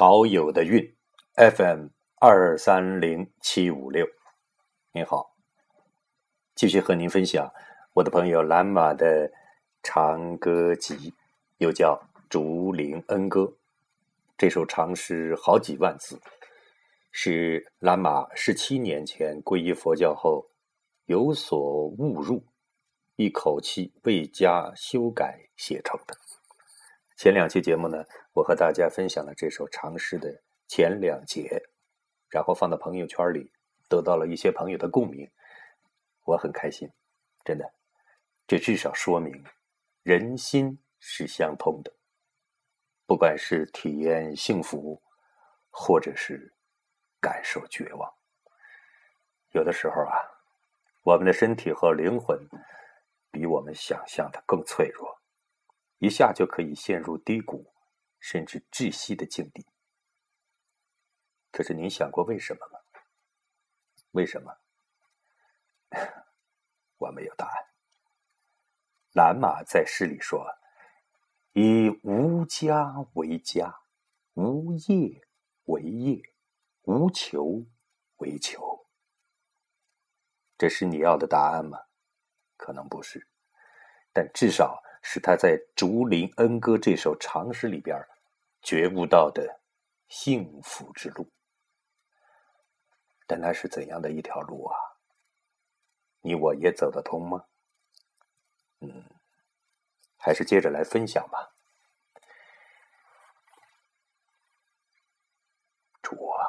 好友的运 FM 二三零七五六，您好，继续和您分享我的朋友蓝马的长歌集，又叫《竹林恩歌》。这首长诗好几万字，是蓝马十七年前皈依佛教后有所误入，一口气未加修改写成的。前两期节目呢，我和大家分享了这首长诗的前两节，然后放到朋友圈里，得到了一些朋友的共鸣，我很开心，真的，这至少说明人心是相通的，不管是体验幸福，或者是感受绝望，有的时候啊，我们的身体和灵魂比我们想象的更脆弱。一下就可以陷入低谷，甚至窒息的境地。可是您想过为什么吗？为什么？我没有答案。蓝马在诗里说：“以无家为家，无业为业，无求为求。”这是你要的答案吗？可能不是，但至少。是他在《竹林恩歌》这首长诗里边觉悟到的幸福之路，但那是怎样的一条路啊？你我也走得通吗？嗯，还是接着来分享吧。主啊，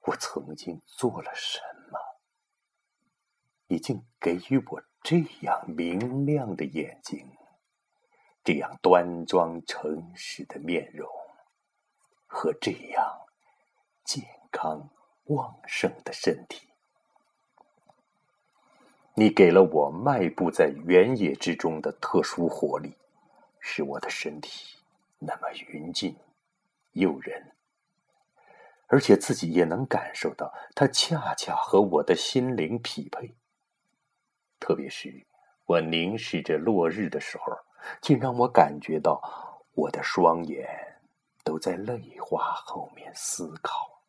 我曾经做了什么，已经给予我？这样明亮的眼睛，这样端庄诚实的面容，和这样健康旺盛的身体，你给了我迈步在原野之中的特殊活力，使我的身体那么匀净、诱人，而且自己也能感受到，它恰恰和我的心灵匹配。特别是我凝视着落日的时候，竟让我感觉到我的双眼都在泪花后面思考。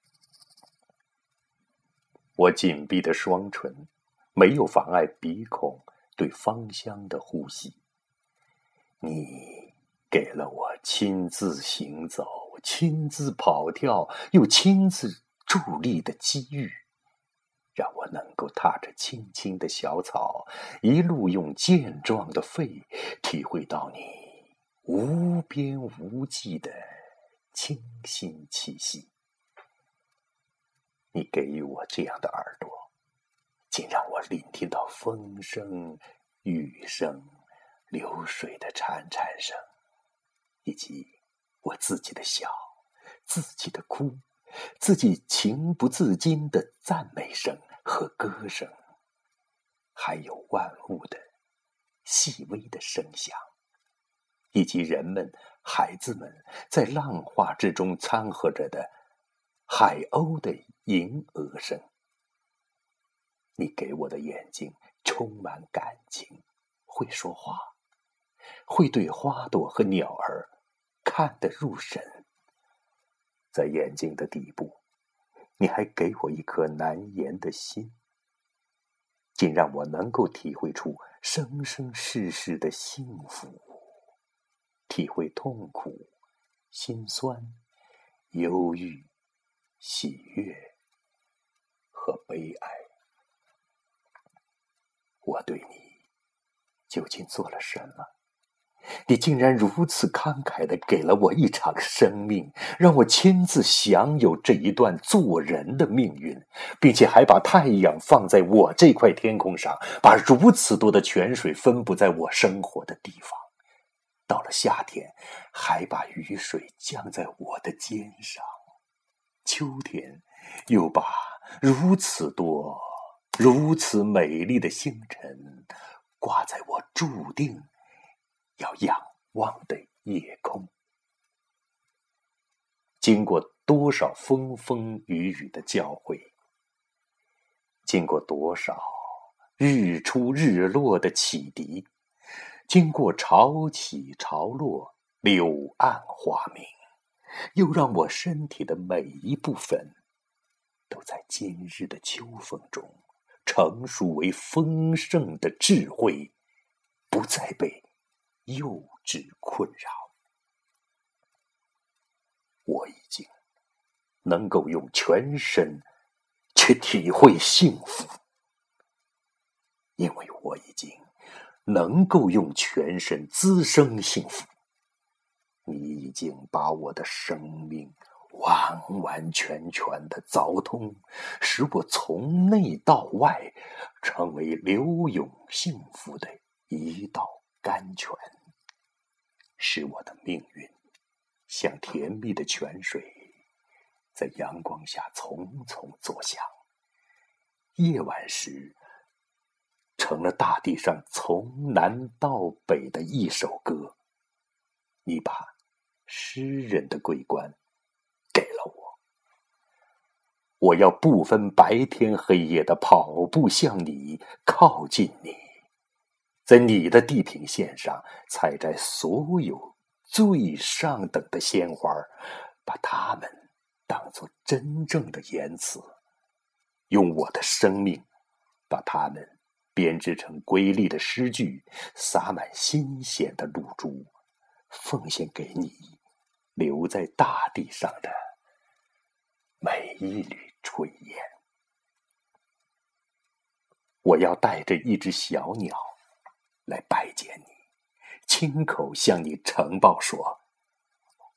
我紧闭的双唇没有妨碍鼻孔对芳香的呼吸。你给了我亲自行走、亲自跑跳又亲自伫立的机遇。让我能够踏着青青的小草，一路用健壮的肺体会到你无边无际的清新气息。你给予我这样的耳朵，竟让我聆听到风声、雨声、流水的潺潺声，以及我自己的笑、自己的哭。自己情不自禁的赞美声和歌声，还有万物的细微的声响，以及人们、孩子们在浪花之中掺和着的海鸥的吟鹅声。你给我的眼睛充满感情，会说话，会对花朵和鸟儿看得入神。在眼睛的底部，你还给我一颗难言的心，竟让我能够体会出生生世世的幸福，体会痛苦、心酸、忧郁、喜悦和悲哀。我对你究竟做了什么？你竟然如此慷慨的给了我一场生命，让我亲自享有这一段做人的命运，并且还把太阳放在我这块天空上，把如此多的泉水分布在我生活的地方。到了夏天，还把雨水降在我的肩上；秋天，又把如此多、如此美丽的星辰挂在我注定。要仰望的夜空，经过多少风风雨雨的教诲，经过多少日出日落的启迪，经过潮起潮落，柳暗花明，又让我身体的每一部分都在今日的秋风中成熟为丰盛的智慧，不再被幼稚困扰。我已经能够用全身去体会幸福，因为我已经。能够用全身滋生幸福，你已经把我的生命完完全全的凿通，使我从内到外成为流涌幸福的一道甘泉，使我的命运像甜蜜的泉水，在阳光下匆匆作响。夜晚时。成了大地上从南到北的一首歌。你把诗人的桂冠给了我，我要不分白天黑夜的跑步向你靠近你，在你的地平线上采摘所有最上等的鲜花，把它们当做真正的言辞，用我的生命把它们。编织成瑰丽的诗句，洒满新鲜的露珠，奉献给你，留在大地上的每一缕炊烟。我要带着一只小鸟来拜见你，亲口向你呈报说，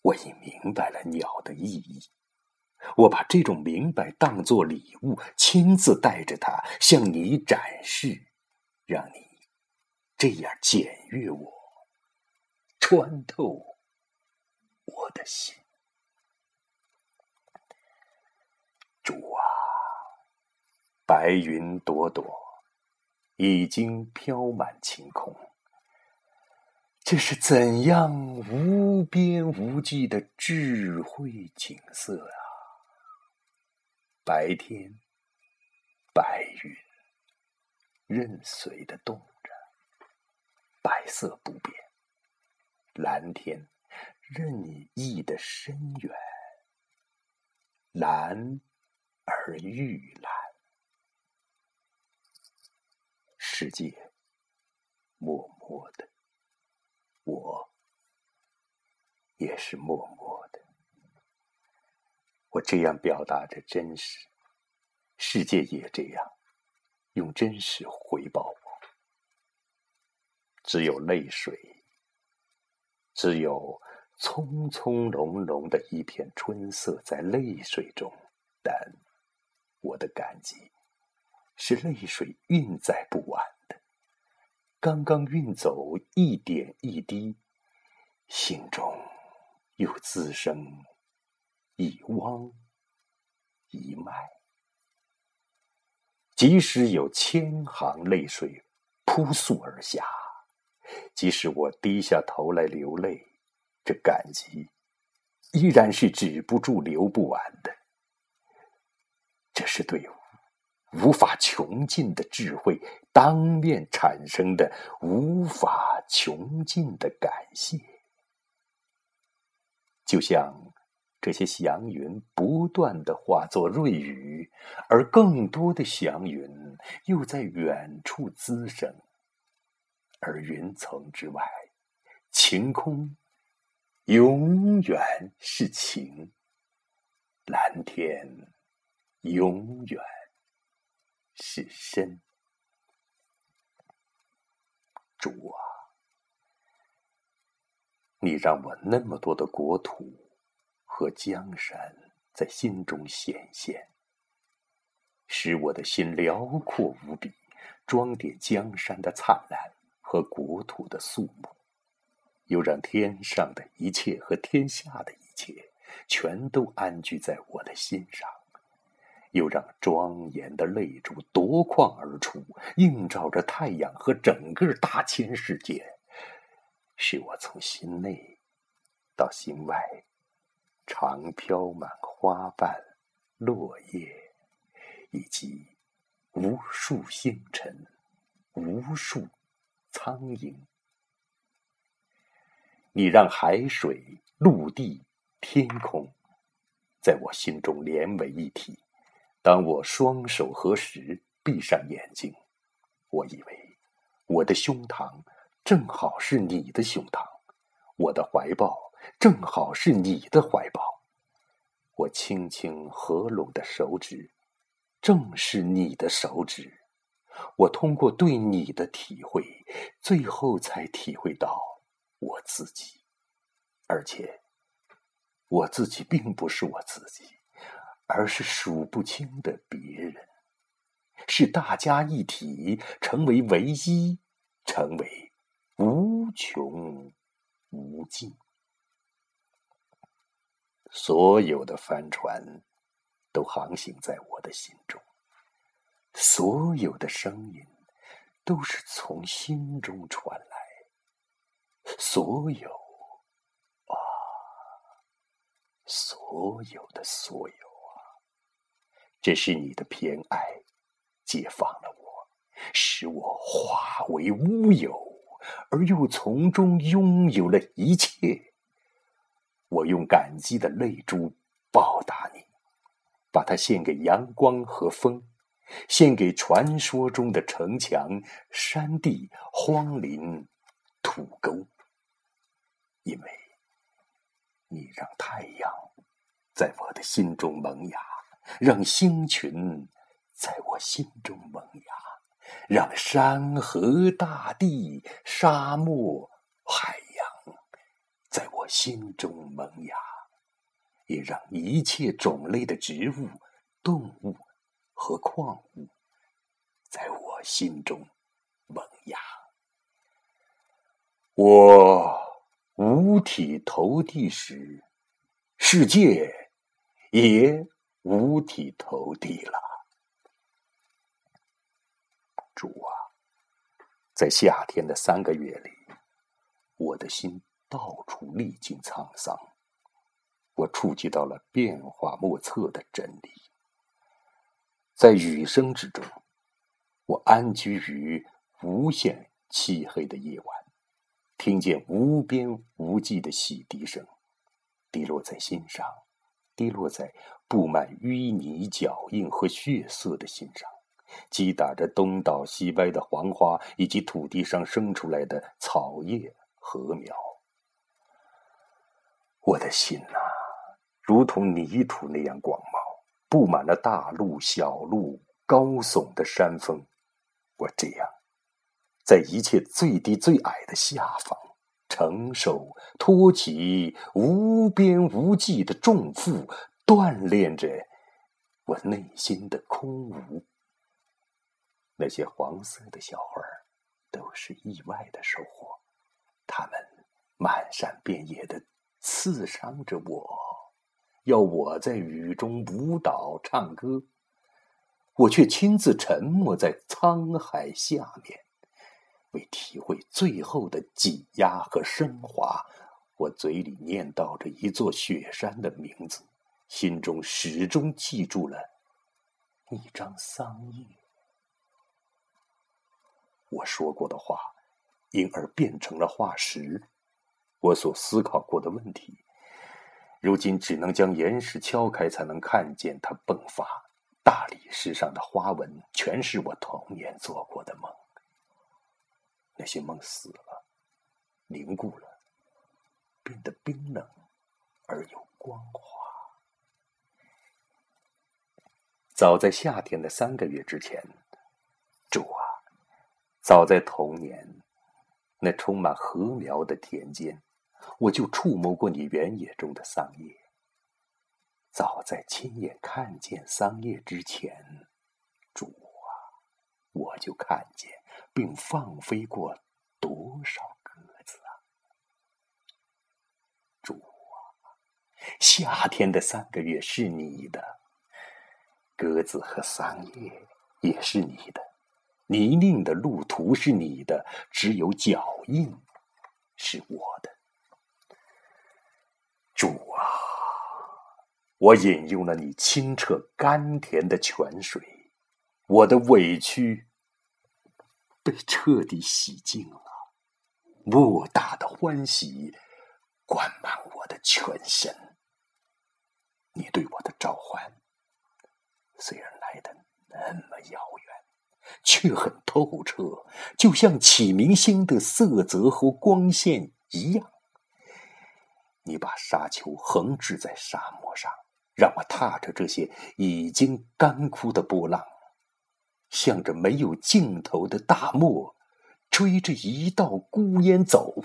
我已明白了鸟的意义。我把这种明白当作礼物，亲自带着它向你展示，让你这样检阅我，穿透我的心。主啊，白云朵朵已经飘满晴空，这是怎样无边无际的智慧景色啊！白天，白云任随的动着，白色不变；蓝天任意的深远，蓝而愈蓝。世界默默的，我也是默默的。我这样表达着真实，世界也这样用真实回报我。只有泪水，只有葱葱茏茏的一片春色在泪水中，但我的感激是泪水运载不完的，刚刚运走一点一滴，心中又滋生。一汪一脉，即使有千行泪水扑簌而下，即使我低下头来流泪，这感激依然是止不住、流不完的。这是对无法穷尽的智慧当面产生的无法穷尽的感谢，就像。这些祥云不断的化作瑞雨，而更多的祥云又在远处滋生。而云层之外，晴空永远是晴，蓝天永远是身。主啊，你让我那么多的国土。和江山在心中显现，使我的心辽阔无比，装点江山的灿烂和国土的肃穆，又让天上的一切和天下的一切全都安居在我的心上，又让庄严的泪珠夺眶而出，映照着太阳和整个大千世界，使我从心内到心外。常飘满花瓣、落叶，以及无数星辰、无数苍蝇。你让海水、陆地、天空，在我心中连为一体。当我双手合十，闭上眼睛，我以为我的胸膛正好是你的胸膛，我的怀抱正好是你的怀抱，我轻轻合拢的手指正是你的手指。我通过对你的体会，最后才体会到我自己，而且我自己并不是我自己，而是数不清的别人，是大家一体，成为唯一，成为无穷无尽。所有的帆船都航行在我的心中。所有的声音都是从心中传来，所有啊，所有的所有这是你的偏爱，解放了我，使我化为乌有，而又从中拥有了一切。我用感激的泪珠报答你，把它献给阳光和风。献给传说中的城墙、山地、荒林、土沟，因为你让太阳在我的心中萌芽，让星群在我心中萌芽，让山河大地、沙漠海洋在我心中萌芽，也让一切种类的植物、动物。和矿物在我心中萌芽，我五体投地时，世界也五体投地了。主啊，在夏天的三个月里，我的心到处历经沧桑，我触及到了变化莫测的真理。在雨声之中，我安居于无限漆黑的夜晚，听见无边无际的洗涤声，滴落在心上，滴落在布满淤泥脚印和血色的心上，击打着东倒西歪的黄花以及土地上生出来的草叶禾苗。我的心呐，如同泥土那样广袤。布满了大路、小路、高耸的山峰，我这样，在一切最低最矮的下方，承受、托起无边无际的重负，锻炼着我内心的空无。那些黄色的小花，都是意外的收获，它们漫山遍野的刺伤着我。要我在雨中舞蹈唱歌，我却亲自沉没在沧海下面，为体会最后的挤压和升华。我嘴里念叨着一座雪山的名字，心中始终记住了一张桑叶。我说过的话，因而变成了化石。我所思考过的问题。如今只能将岩石敲开，才能看见它迸发。大理石上的花纹，全是我童年做过的梦。那些梦死了，凝固了，变得冰冷而又光滑。早在夏天的三个月之前，主啊，早在童年那充满禾苗的田间。我就触摸过你原野中的桑叶。早在亲眼看见桑叶之前，主啊，我就看见并放飞过多少鸽子啊！主啊，夏天的三个月是你的，鸽子和桑叶也是你的，泥泞的路途是你的，只有脚印是我的。主啊，我饮用了你清澈甘甜的泉水，我的委屈被彻底洗净了，莫大的欢喜灌满我的全身。你对我的召唤，虽然来的那么遥远，却很透彻，就像启明星的色泽和光线一样。你把沙丘横置在沙漠上，让我踏着这些已经干枯的波浪，向着没有尽头的大漠，追着一道孤烟走。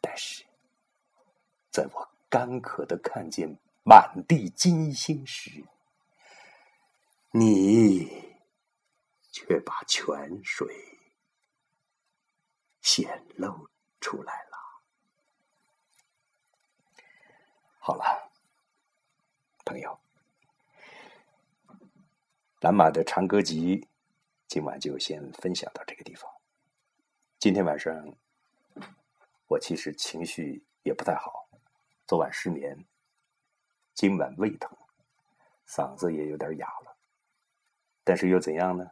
但是，在我。干渴的看见满地金星时，你却把泉水显露出来了。好了，朋友，蓝马的长歌集今晚就先分享到这个地方。今天晚上我其实情绪也不太好。昨晚失眠，今晚胃疼，嗓子也有点哑了。但是又怎样呢？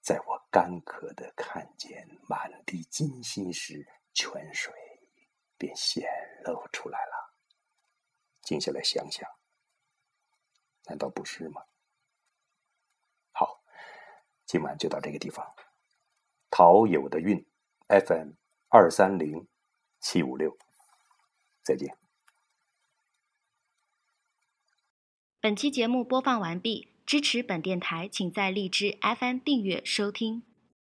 在我干渴的看见满地金星时，泉水便显露出来了。静下来想想，难道不是吗？今晚就到这个地方。陶友的韵，FM 二三零七五六。再见。本期节目播放完毕，支持本电台，请在荔枝 FM 订阅收听。